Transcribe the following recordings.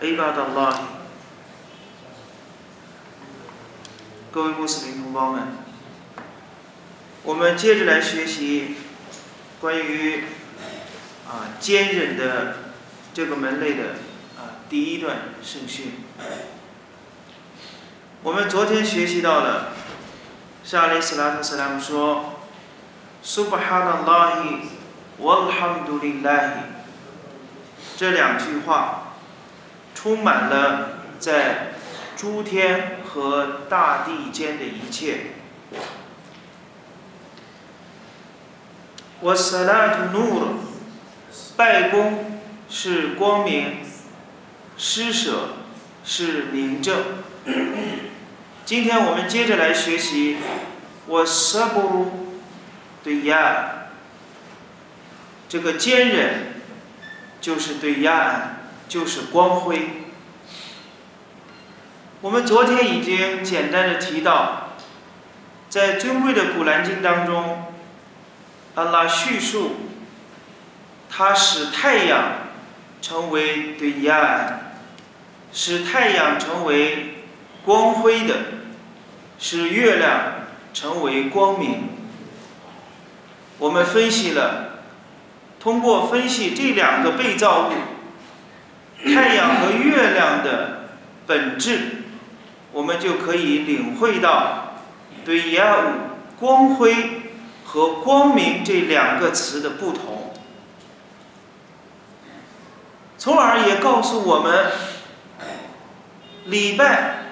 عباد الله 各位穆斯林同胞们，我们接着来学习关于啊坚忍的这个门类的啊第一段圣训。我们昨天学习到了，沙利斯拉特斯拉姆说：“Subhanallahi walhamdulillahi。”这两句话 充满了在诸天和大地间的一切。Wasalat nur，拜功是光明，施舍是明正。今天我们接着来学习。Wasabru 对呀，这个坚忍就是对呀，就是光辉。我们昨天已经简单的提到，在尊贵的《古兰经》当中，阿拉叙述，他使太阳成为对亚，使太阳成为光辉的，使月亮成为光明。我们分析了，通过分析这两个被造物，太阳和月亮的本质。我们就可以领会到对“亚物”光辉和光明这两个词的不同，从而也告诉我们礼拜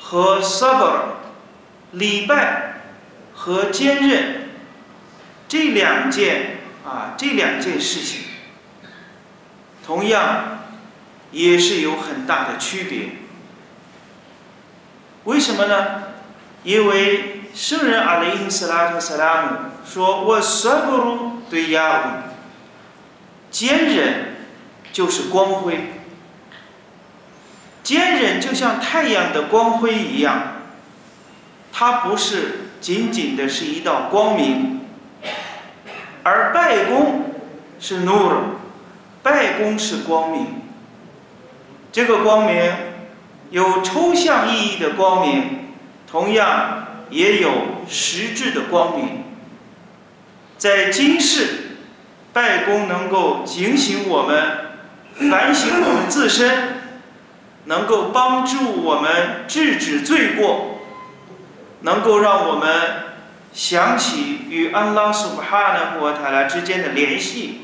和 sabr、礼拜和坚韧这两件啊这两件事情，同样也是有很大的区别。为什么呢？因为圣人阿里伊斯拉特萨拉姆说：“我舍不如对亚乌，坚忍就是光辉，坚忍就像太阳的光辉一样，它不是仅仅的是一道光明，而拜功是努尔，拜功是光明，这个光明。”有抽象意义的光明，同样也有实质的光明。在今世，拜功能够警醒我们，反省我们自身，能够帮助我们制止罪过，能够让我们想起与安拉苏哈纳和塔拉之间的联系。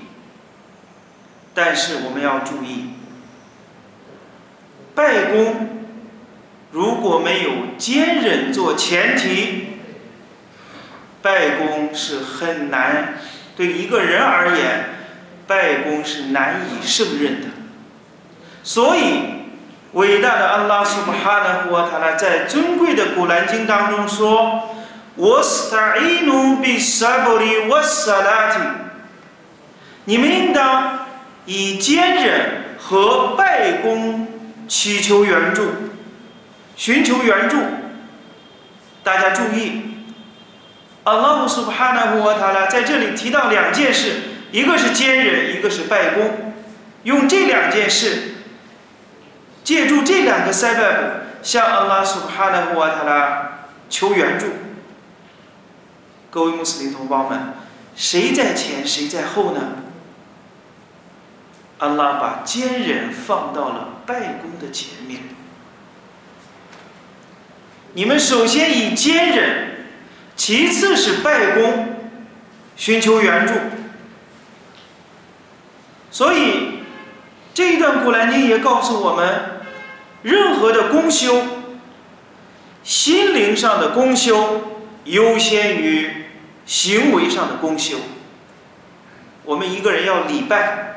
但是我们要注意。拜功如果没有坚忍做前提，拜功是很难对一个人而言，拜功是难以胜任的。所以，伟大的安拉苏巴哈纳胡塔拉在尊贵的古兰经当中说：“我斯塔伊努比萨布里瓦萨拉提，你们应当以坚忍和拜功。”祈求援助，寻求援助。大家注意，阿拉姆苏巴哈纳胡瓦塔拉在这里提到两件事，一个是坚忍，一个是拜功。用这两件事，借助这两个塞拜布，向阿拉苏巴哈纳胡瓦塔拉求援助。各位穆斯林同胞们，谁在前，谁在后呢？安拉把坚忍放到了拜功的前面。你们首先以坚忍，其次是拜功，寻求援助。所以这一段古兰经也告诉我们，任何的功修，心灵上的功修优先于行为上的功修。我们一个人要礼拜。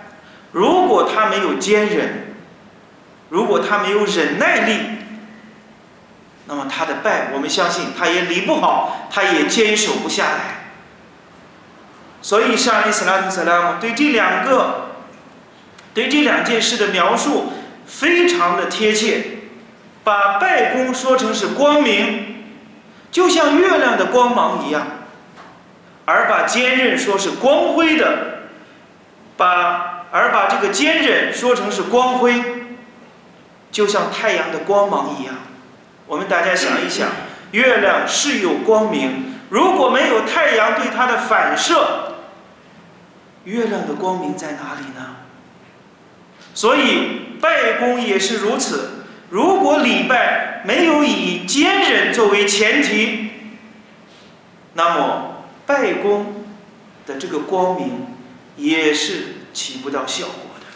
如果他没有坚忍，如果他没有忍耐力，那么他的拜，我们相信他也理不好，他也坚守不下来。所以，上一斯拉特斯拉姆对这两个，对这两件事的描述非常的贴切，把拜功说成是光明，就像月亮的光芒一样，而把坚韧说是光辉的，把而把这个坚韧说成是光辉，就像太阳的光芒一样。我们大家想一想，月亮是有光明，如果没有太阳对它的反射，月亮的光明在哪里呢？所以拜功也是如此。如果礼拜没有以坚韧作为前提，那么拜功的这个光明也是起不到效果的。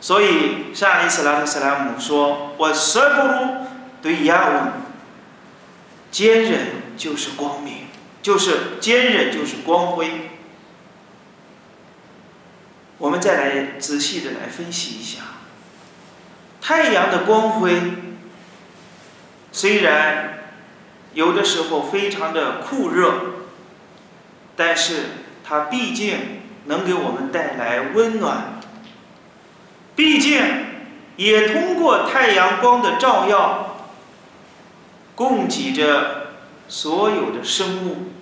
所以，沙利斯拉特斯拉姆说：“我舍不如。”对亚文，坚忍就是光明，就是坚忍就是光辉。我们再来仔细的来分析一下，太阳的光辉虽然有的时候非常的酷热，但是它毕竟能给我们带来温暖，毕竟也通过太阳光的照耀。供给着所有的生物，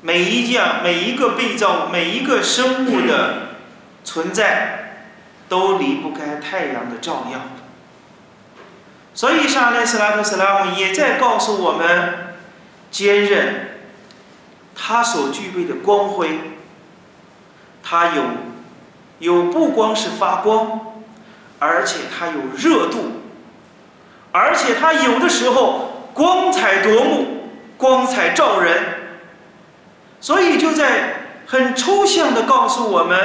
每一样、每一个被造、每一个生物的存在，都离不开太阳的照耀。所以，沙利斯拉特斯拉姆也在告诉我们：坚韧，它所具备的光辉，它有有不光是发光，而且它有热度。而且它有的时候光彩夺目，光彩照人，所以就在很抽象的告诉我们：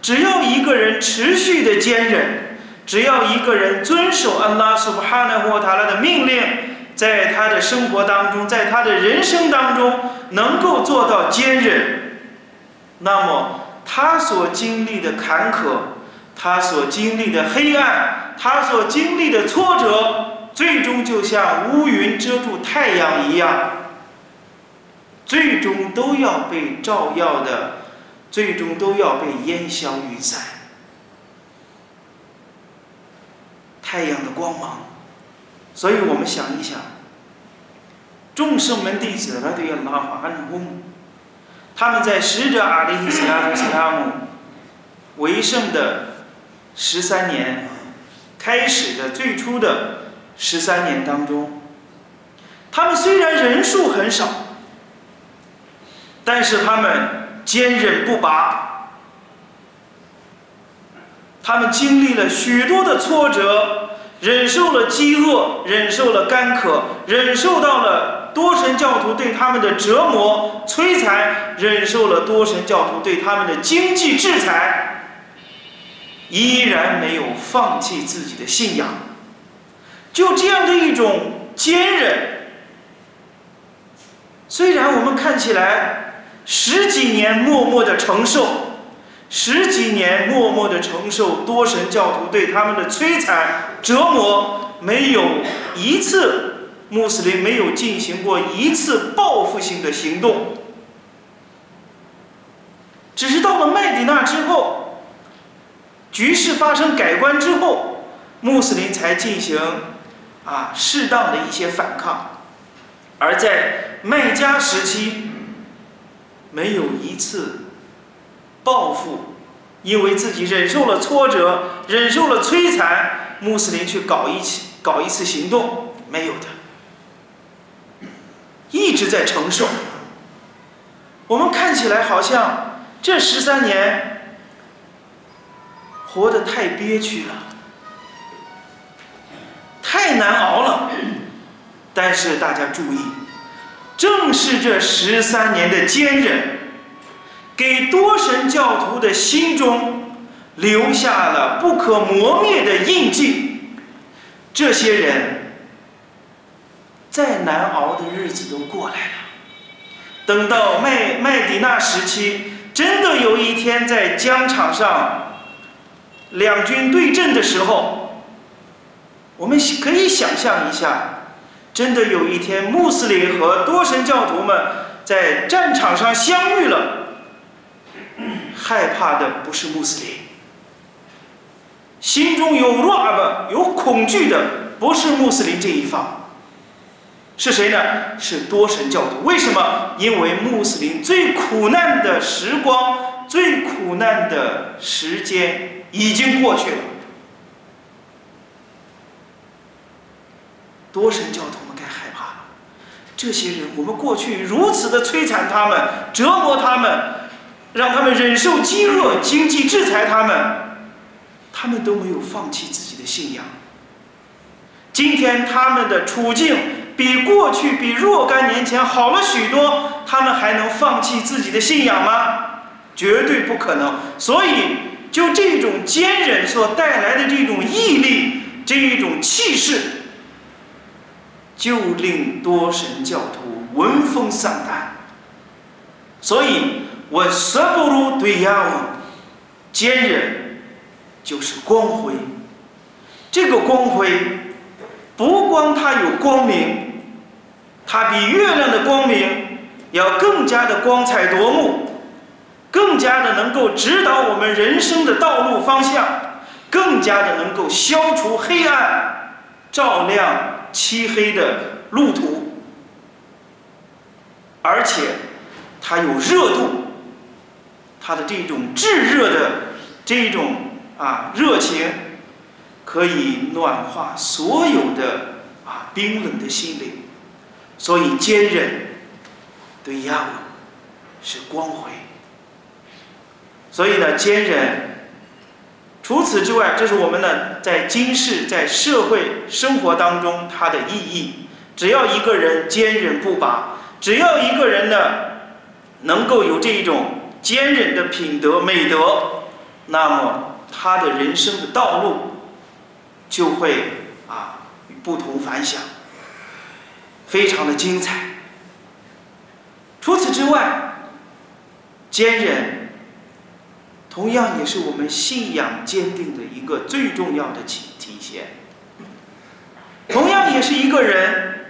只要一个人持续的坚忍，只要一个人遵守安拉苏布哈纳霍塔拉的命令，在他的生活当中，在他的人生当中能够做到坚忍，那么他所经历的坎坷，他所经历的黑暗，他所经历的挫折。最终就像乌云遮住太阳一样，最终都要被照耀的，最终都要被烟消云散。太阳的光芒，所以我们想一想，众圣门弟子拉对拉法安公，他们在使者阿里·斯拉特斯拉姆为圣的十三年开始的最初的。十三年当中，他们虽然人数很少，但是他们坚韧不拔。他们经历了许多的挫折，忍受了饥饿，忍受了干渴，忍受到了多神教徒对他们的折磨、摧残，忍受了多神教徒对他们的经济制裁，依然没有放弃自己的信仰。就这样的一种坚韧，虽然我们看起来十几年默默的承受，十几年默默的承受多神教徒对他们的摧残折磨，没有一次穆斯林没有进行过一次报复性的行动，只是到了麦迪那之后，局势发生改观之后，穆斯林才进行。啊，适当的一些反抗，而在麦加时期，没有一次报复，因为自己忍受了挫折，忍受了摧残，穆斯林去搞一起搞一次行动，没有的，一直在承受。我们看起来好像这十三年活得太憋屈了。太难熬了，但是大家注意，正是这十三年的坚忍，给多神教徒的心中留下了不可磨灭的印记。这些人，再难熬的日子都过来了。等到麦麦迪那时期，真的有一天在疆场上两军对阵的时候，我们可以想象一下，真的有一天穆斯林和多神教徒们在战场上相遇了，害怕的不是穆斯林，心中有 rab 有恐惧的不是穆斯林这一方，是谁呢？是多神教徒。为什么？因为穆斯林最苦难的时光、最苦难的时间。已经过去了，多神教徒们该害怕了。这些人，我们过去如此的摧残他们、折磨他们，让他们忍受饥饿、经济制裁他们，他们都没有放弃自己的信仰。今天他们的处境比过去、比若干年前好了许多，他们还能放弃自己的信仰吗？绝对不可能。所以。就这种坚忍所带来的这种毅力，这一种气势，就令多神教徒闻风丧胆。所以，我舍不如对呀，坚忍就是光辉。这个光辉，不光它有光明，它比月亮的光明要更加的光彩夺目。更加的能够指导我们人生的道路方向，更加的能够消除黑暗，照亮漆黑的路途，而且它有热度，它的这种炙热的这种啊热情，可以暖化所有的啊冰冷的心灵，所以坚韧对亚文是光辉。所以呢，坚忍。除此之外，这是我们呢在今世在社会生活当中它的意义。只要一个人坚忍不拔，只要一个人呢能够有这一种坚忍的品德美德，那么他的人生的道路就会啊不同凡响，非常的精彩。除此之外，坚韧。同样也是我们信仰坚定的一个最重要的体体现。同样也是一个人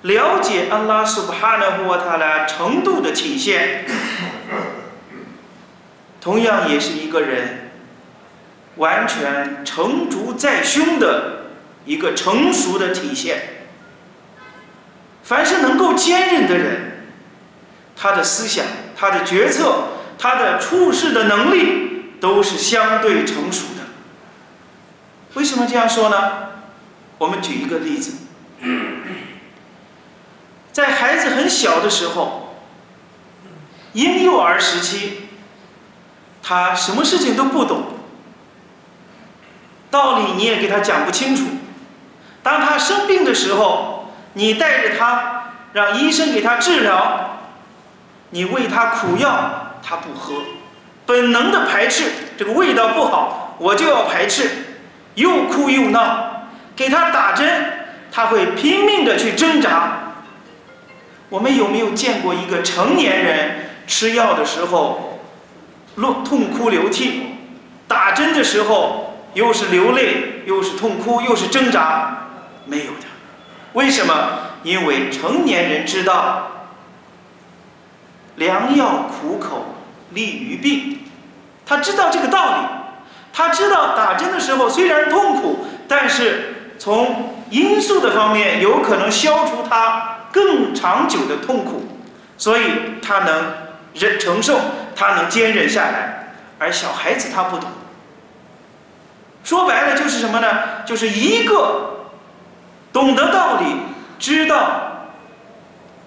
了解安拉苏布哈纳胡塔拉程度的体现。同样也是一个人完全成竹在胸的一个成熟的体现。凡是能够坚韧的人，他的思想，他的决策。他的处事的能力都是相对成熟的。为什么这样说呢？我们举一个例子，在孩子很小的时候，婴幼儿时期，他什么事情都不懂，道理你也给他讲不清楚。当他生病的时候，你带着他让医生给他治疗，你喂他苦药。他不喝，本能的排斥这个味道不好，我就要排斥，又哭又闹，给他打针，他会拼命的去挣扎。我们有没有见过一个成年人吃药的时候，落痛哭流涕，打针的时候又是流泪，又是痛哭，又是挣扎？没有的。为什么？因为成年人知道。良药苦口利于病，他知道这个道理，他知道打针的时候虽然痛苦，但是从因素的方面有可能消除他更长久的痛苦，所以他能忍承受，他能坚忍下来，而小孩子他不懂。说白了就是什么呢？就是一个懂得道理，知道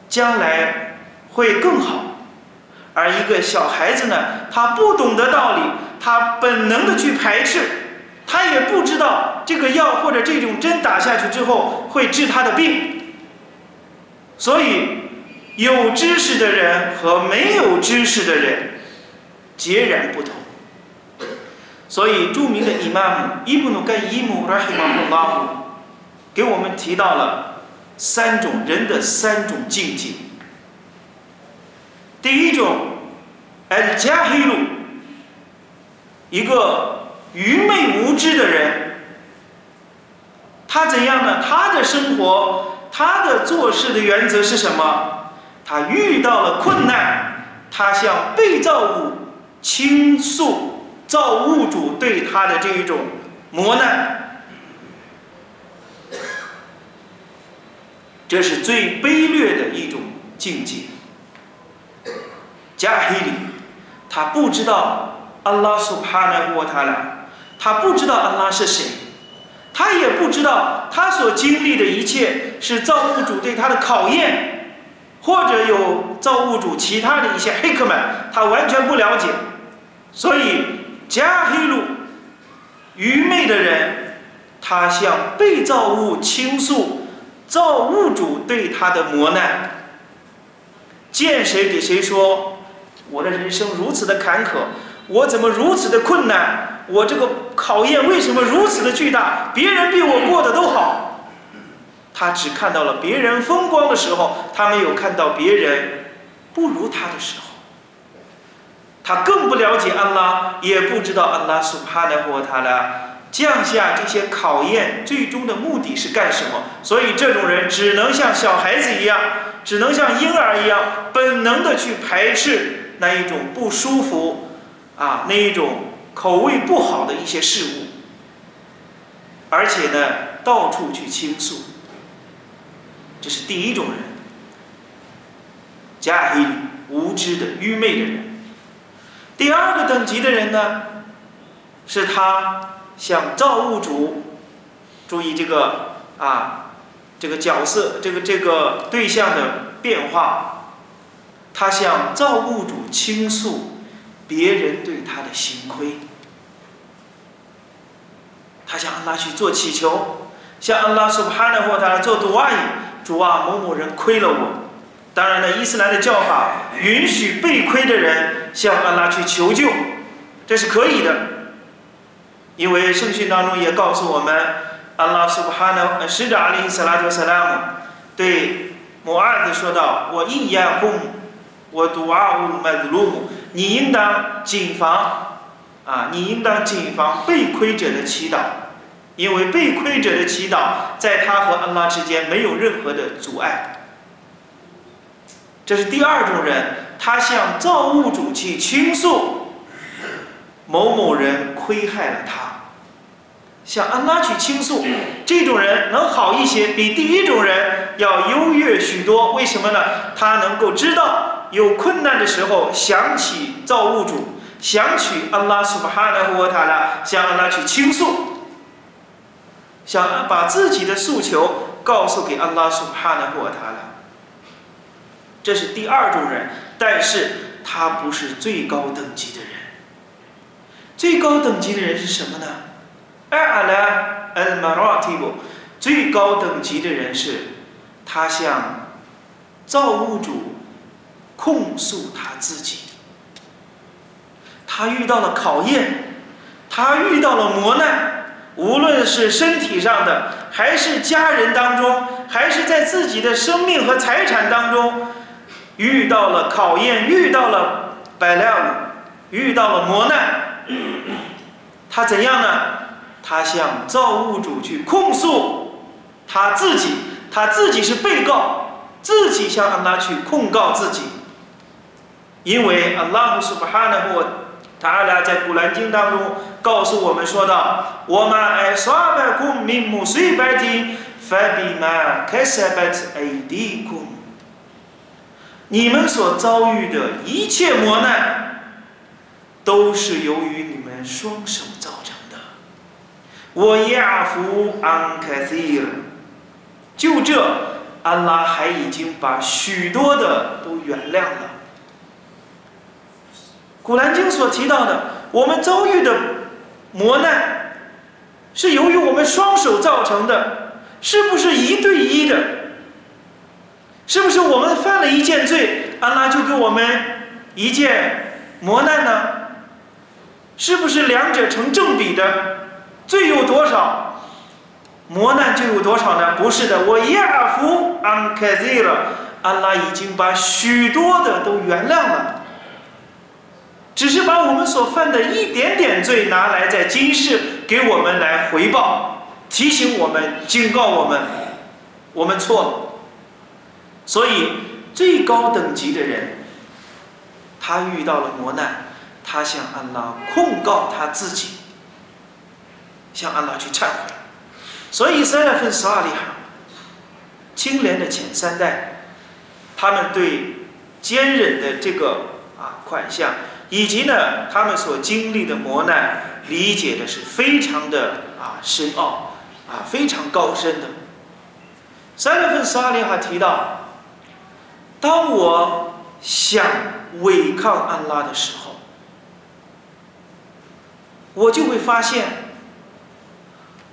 将来会更好。而一个小孩子呢，他不懂得道理，他本能的去排斥，他也不知道这个药或者这种针打下去之后会治他的病。所以，有知识的人和没有知识的人截然不同。所以，著名的伊玛目伊布努盖伊姆拉希马布拉姆给我们提到了三种人的三种境界。第一种，al j a h i l 一个愚昧无知的人，他怎样呢？他的生活，他的做事的原则是什么？他遇到了困难，他向被造物倾诉造物主对他的这一种磨难，这是最卑劣的一种境界。加黑里，他不知道阿拉苏帕纳沃塔拉。他不知道安拉是谁，他也不知道他所经历的一切是造物主对他的考验，或者有造物主其他的一些黑客们，他完全不了解。所以，加黑路愚昧的人，他向被造物倾诉造物主对他的磨难，见谁给谁说：“我的人生如此的坎坷，我怎么如此的困难？”我这个考验为什么如此的巨大？别人比我过得都好，他只看到了别人风光的时候，他没有看到别人不如他的时候。他更不了解安拉，也不知道安拉苏帕的或他的降下这些考验最终的目的是干什么。所以这种人只能像小孩子一样，只能像婴儿一样，本能的去排斥那一种不舒服啊，那一种。口味不好的一些事物，而且呢，到处去倾诉，这是第一种人，加黑无知的愚昧的人。第二个等级的人呢，是他向造物主，注意这个啊，这个角色，这个这个对象的变化，他向造物主倾诉。别人对他的心亏，他向安拉去做祈求，向安拉苏帕纳或他做杜阿伊，主啊，某某人亏了我。当然了，伊斯兰的教法允许被亏的人向安拉去求救，这是可以的。因为圣训当中也告诉我们，安拉苏帕纳使者阿里斯拉图萨拉姆对摩阿子说道：“我一言哄，我杜阿乌麦子鲁姆。”你应当谨防，啊，你应当谨防被亏者的祈祷，因为被亏者的祈祷在他和安拉之间没有任何的阻碍。这是第二种人，他向造物主去倾诉，某某人亏害了他，向安拉去倾诉，这种人能好一些，比第一种人要优越许多。为什么呢？他能够知道。有困难的时候，想起造物主，想起安拉苏巴哈纳和塔拉，向安拉去倾诉，想把自己的诉求告诉给安拉苏巴哈纳和塔拉。这是第二种人，但是他不是最高等级的人。最高等级的人是什么呢？阿拉尔马拉提布，最高等级的人是，他向造物主。控诉他自己，他遇到了考验，他遇到了磨难，无论是身体上的，还是家人当中，还是在自己的生命和财产当中，遇到了考验，遇到了百料，遇到了磨难，他怎样呢？他向造物主去控诉他自己，他自己是被告，自己向安拉去控告自己。因为阿拉苏巴哈纳或他俩在古兰经当中告诉我们说道：“我们爱沙白库明目随白听，法比玛开塞白子爱地库。你们所遭遇的一切磨难，都是由于你们双手造成的。我亚夫安凯西尔，就这，安拉还已经把许多的都原谅了。”古兰经所提到的，我们遭遇的磨难，是由于我们双手造成的，是不是一对一的？是不是我们犯了一件罪，安拉就给我们一件磨难呢？是不是两者成正比的？罪有多少，磨难就有多少呢？不是的，我亚夫安凯塞了，安拉已经把许多的都原谅了。只是把我们所犯的一点点罪拿来在今世给我们来回报，提醒我们、警告我们，我们错了。所以最高等级的人，他遇到了磨难，他向安拉控告他自己，向安拉去忏悔。所以塞勒芬·萨利哈，清廉的前三代，他们对坚忍的这个啊款项。以及呢，他们所经历的磨难，理解的是非常的啊深奥，啊非常高深的。三月份萨利哈提到，当我想违抗安拉的时候，我就会发现，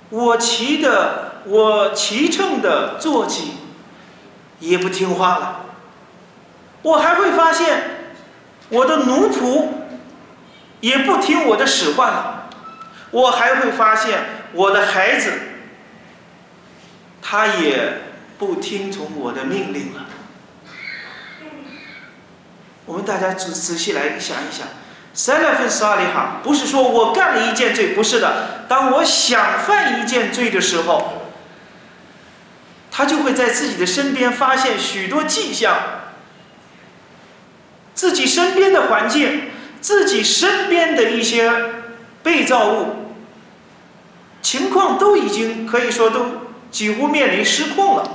我骑的我骑乘的坐骑也不听话了，我还会发现。我的奴仆也不听我的使唤了，我还会发现我的孩子，他也不听从我的命令了。我们大家仔仔细来想一想，三来分十二里哈，不是说我干了一件罪，不是的。当我想犯一件罪的时候，他就会在自己的身边发现许多迹象。自己身边的环境，自己身边的一些被造物情况都已经可以说都几乎面临失控了。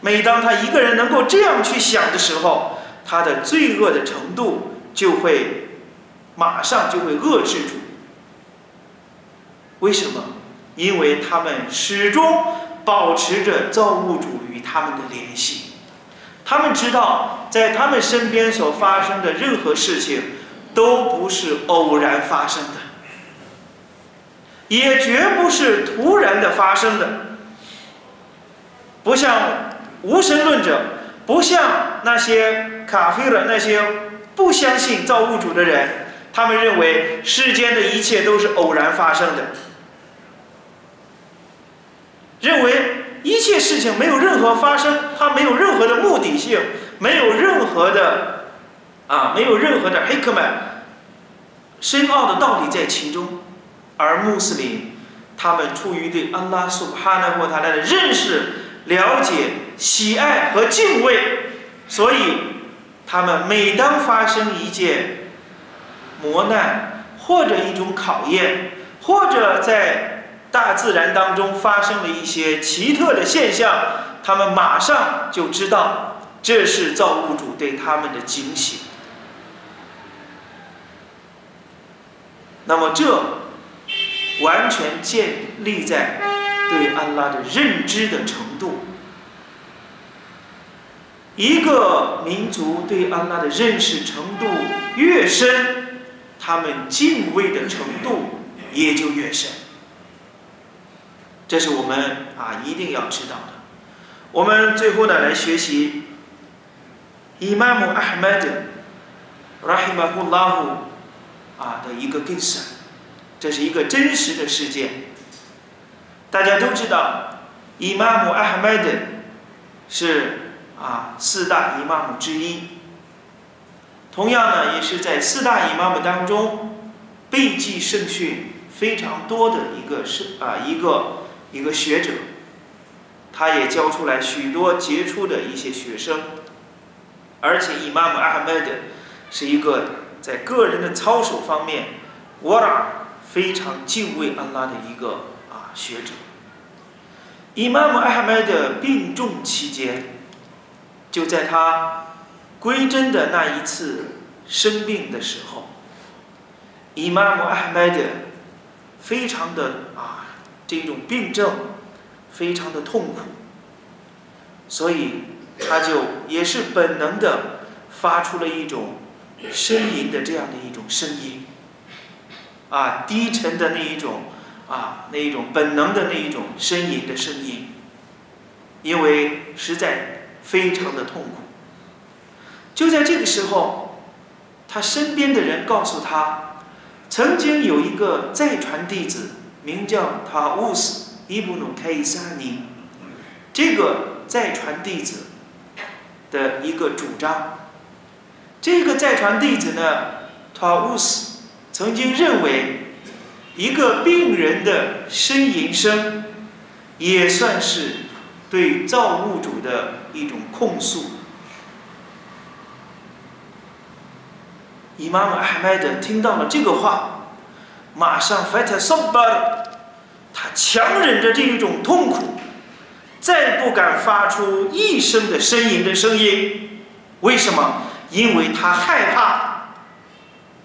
每当他一个人能够这样去想的时候，他的罪恶的程度就会马上就会遏制住。为什么？因为他们始终保持着造物主与他们的联系。他们知道，在他们身边所发生的任何事情，都不是偶然发生的，也绝不是突然的发生的。不像无神论者，不像那些卡菲尔那些不相信造物主的人，他们认为世间的一切都是偶然发生的，认为。一切事情没有任何发生，它没有任何的目的性，没有任何的啊，没有任何的黑克曼深奥的道理在其中。而穆斯林，他们出于对安拉苏哈纳或他的认识、了解、喜爱和敬畏，所以他们每当发生一件磨难或者一种考验，或者在大自然当中发生了一些奇特的现象，他们马上就知道这是造物主对他们的惊喜。那么，这完全建立在对安拉的认知的程度。一个民族对安拉的认识程度越深，他们敬畏的程度也就越深。这是我们啊一定要知道的。我们最后呢来学习伊玛目阿哈迈德拉希马胡拉胡啊的一个故事，这是一个真实的事件。大家都知道，伊玛目阿哈迈德是啊四大伊玛目之一，同样呢也是在四大伊玛目当中背记圣训非常多的一个是啊一个。一个学者，他也教出来许多杰出的一些学生，而且伊玛目阿哈迈德是一个在个人的操守方面，沃拉非常敬畏安拉的一个啊学者。伊玛目阿哈迈德病重期间，就在他归真的那一次生病的时候，伊玛目阿哈迈德非常的啊。这种病症非常的痛苦，所以他就也是本能的发出了一种呻吟的这样的一种声音，啊，低沉的那一种啊，那一种本能的那一种呻吟的声音，因为实在非常的痛苦。就在这个时候，他身边的人告诉他，曾经有一个再传弟子。名叫塔乌斯伊布努凯伊萨尼，这个再传弟子的一个主张。这个再传弟子呢，塔乌斯曾经认为，一个病人的呻吟声，也算是对造物主的一种控诉。伊玛目阿迈德听到了这个话，马上 fight s o b a 他强忍着这一种痛苦，再不敢发出一声的呻吟的声音。为什么？因为他害怕，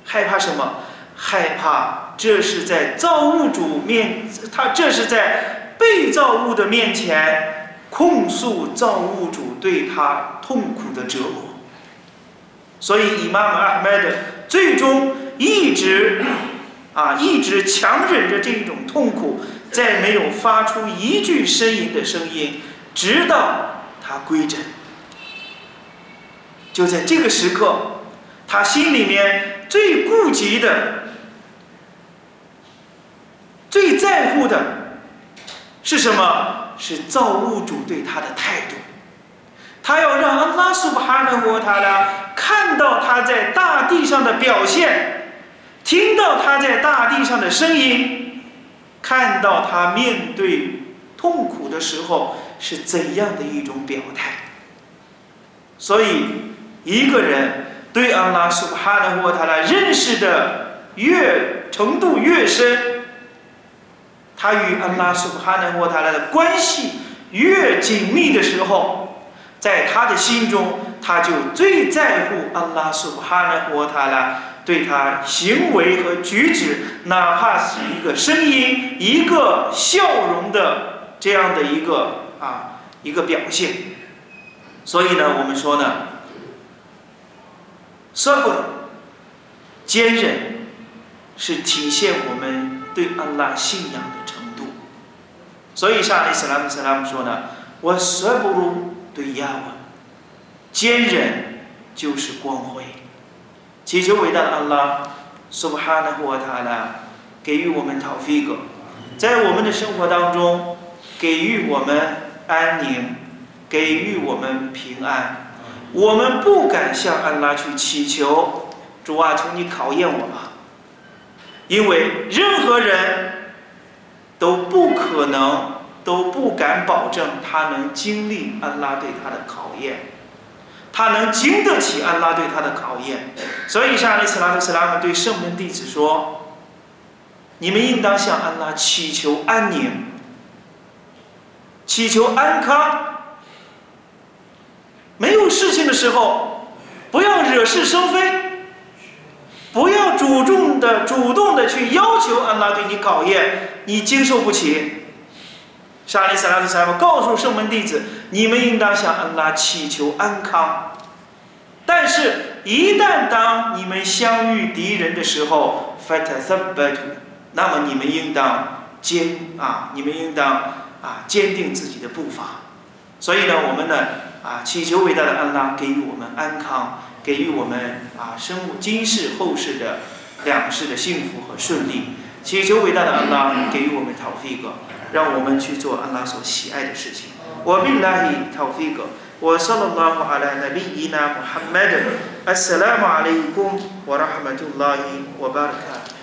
害怕什么？害怕这是在造物主面，他这是在被造物的面前控诉造物主对他痛苦的折磨。所以，伊玛目阿迈德最终一直啊，一直强忍着这种痛苦，再没有发出一句呻吟的声音，直到他归真。就在这个时刻，他心里面最顾及的、最在乎的是什么？是造物主对他的态度。他要让安拉苏巴哈纳国他拉看到他在大地上的表现，听到他在大地上的声音，看到他面对痛苦的时候是怎样的一种表态。所以。一个人对安拉苏巴哈的沃塔拉认识的越程度越深，他与安拉苏巴哈纳沃塔拉的关系越紧密的时候，在他的心中，他就最在乎安拉苏哈的沃塔拉对他行为和举止，哪怕是一个声音、一个笑容的这样的一个啊一个表现。所以呢，我们说呢。说过，坚韧是体现我们对安拉信仰的程度。所以，沙利斯拉姆斯拉姆说呢：“我说不如对亚文，坚韧就是光辉。”祈求伟大的安拉，苏巴哈纳胡瓦塔拉给予我们陶菲格，在我们的生活当中给予我们安宁，给予我们平安。我们不敢向安拉去祈求，主啊，求你考验我吧，因为任何人都不可能、都不敢保证他能经历安拉对他的考验，他能经得起安拉对他的考验。所以，沙利斯拉特斯拉姆对圣门弟子说：“你们应当向安拉祈求安宁，祈求安康。”没有事情的时候，不要惹是生非，不要主动的、主动的去要求安拉对你考验，你经受不起。沙利萨拉特萨姆告诉圣门弟子：你们应当向安拉祈求安康，但是，一旦当你们相遇敌人的时候，fight the battle，那么你们应当坚啊，你们应当啊坚定自己的步伐。所以呢，我们呢。啊，祈求伟大的安拉给予我们安康，给予我们啊生今世后世的两世的幸福和顺利。祈求伟大的安拉给予我们陶菲格，让我们去做安拉所喜爱的事情。我命拉伊陶菲格，我萨拉拉姆阿拉纳比伊纳穆罕默德，阿斯拉姆阿里贡，我拉哈马杜拉伊，我巴尔卡。